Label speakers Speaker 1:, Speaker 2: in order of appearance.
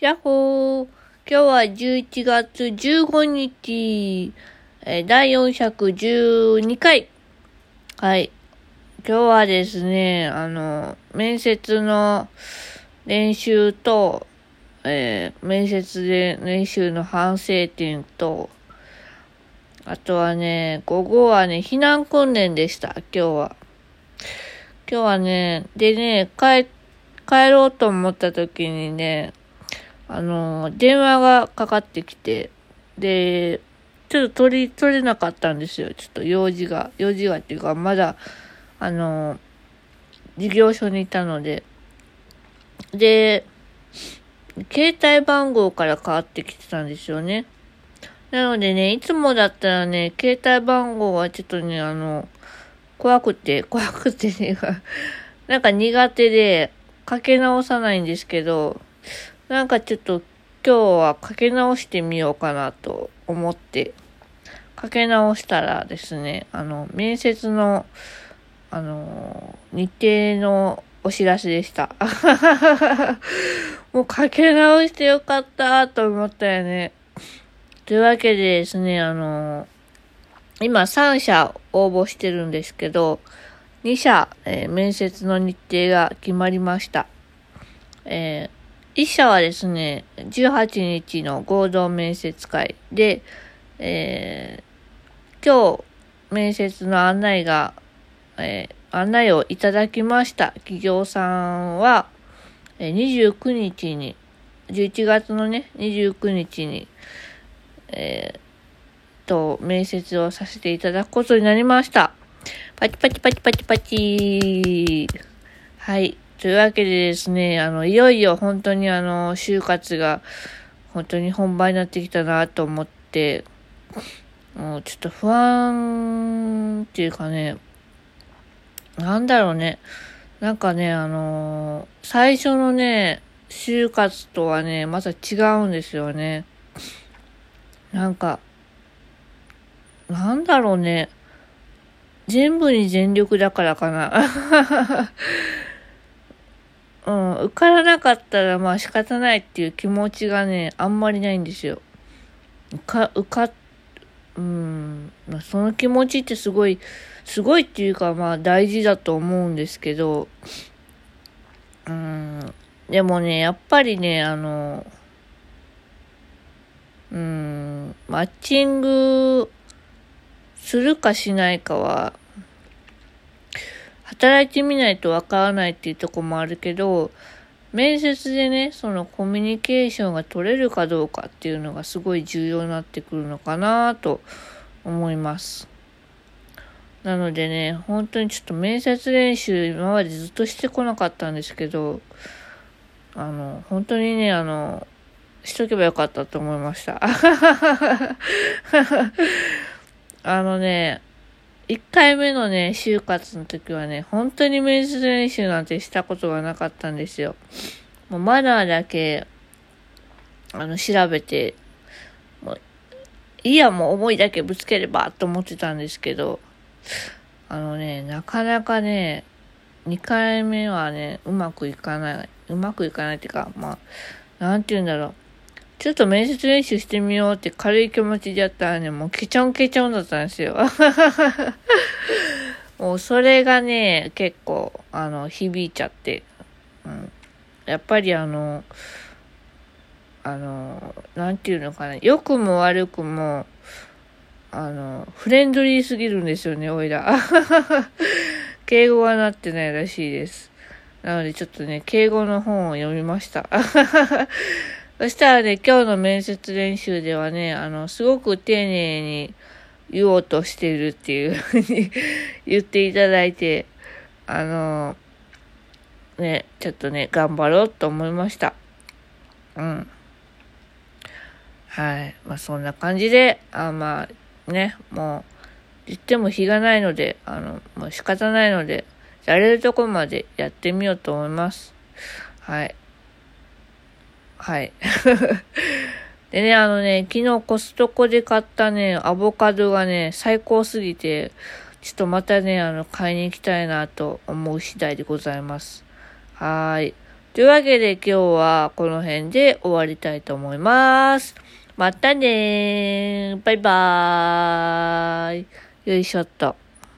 Speaker 1: やっほー。今日は11月15日、え第412回。はい。今日はですね、あの、面接の練習と、えー面接で練習の反省点と、あとはね、午後はね、避難訓練でした、今日は。今日はね、でね、帰、帰ろうと思った時にね、あの、電話がかかってきて、で、ちょっと取り、取れなかったんですよ。ちょっと用事が、用事がっていうか、まだ、あの、事業所にいたので、で、携帯番号から変わってきてたんですよね。なのでね、いつもだったらね、携帯番号はちょっとね、あの、怖くて、怖くてね、なんか苦手で、かけ直さないんですけど、なんかちょっと今日はかけ直してみようかなと思って、かけ直したらですね、あの、面接の、あの、日程のお知らせでした。もうかけ直してよかったと思ったよね。というわけでですね、あの、今3社応募してるんですけど、2社、えー面接の日程が決まりました。え1社はですね、18日の合同面接会で、えー今日面接の案内が、えー案内をいただきました企業さんは、えー29日に、11月のね、29日に、えーと、面接をさせていただくことになりました。パチパチパチパチパチ。はい。というわけでですね、あの、いよいよ本当にあの、就活が本当に本番になってきたなと思って、もうちょっと不安っていうかね、なんだろうね。なんかね、あの最初のね、就活とはね、また違うんですよね。なんか、なんだろうね。全部に全力だからかな。うん、受からなかったらまあ仕方ないっていう気持ちがね、あんまりないんですよ。受か、受か、うん、まあ、その気持ちってすごい、すごいっていうかまあ大事だと思うんですけど、うん、でもね、やっぱりね、あの、うん、マッチングするかしないかは、働いてみないとわからないっていうとこもあるけど、面接でね、そのコミュニケーションが取れるかどうかっていうのがすごい重要になってくるのかなと思います。なのでね、本当にちょっと面接練習今までずっとしてこなかったんですけど、あの、本当にね、あの、しとけばよかったと思いました。あのね、1回目のね、就活の時はね、本当に面接練習なんてしたことがなかったんですよ。もうマナーだけ、あの、調べて、もう、いや、もう思いだけぶつければと思ってたんですけど、あのね、なかなかね、2回目はね、うまくいかない。うまくいかないっていうか、まあ、なんて言うんだろう。ちょっと面接練習してみようって軽い気持ちでやったらね、もうケチョンケチョンだったんですよ。もうそれがね、結構、あの、響いちゃって。うん。やっぱりあの、あの、なんていうのかな。良くも悪くも、あの、フレンドリーすぎるんですよね、おいら。敬語がなってないらしいです。なのでちょっとね、敬語の本を読みました。そしたらね、今日の面接練習ではね、あの、すごく丁寧に言おうとしてるっていうふうに言っていただいて、あの、ね、ちょっとね、頑張ろうと思いました。うん。はい。まあ、そんな感じで、あまあ、ね、もう、言っても日がないので、あの、もう仕方ないので、やれるとこまでやってみようと思います。はい。はい。でね、あのね、昨日コストコで買ったね、アボカドがね、最高すぎて、ちょっとまたね、あの、買いに行きたいなと思う次第でございます。はーい。というわけで今日はこの辺で終わりたいと思います。またねー。バイバーイ。よいしょっと。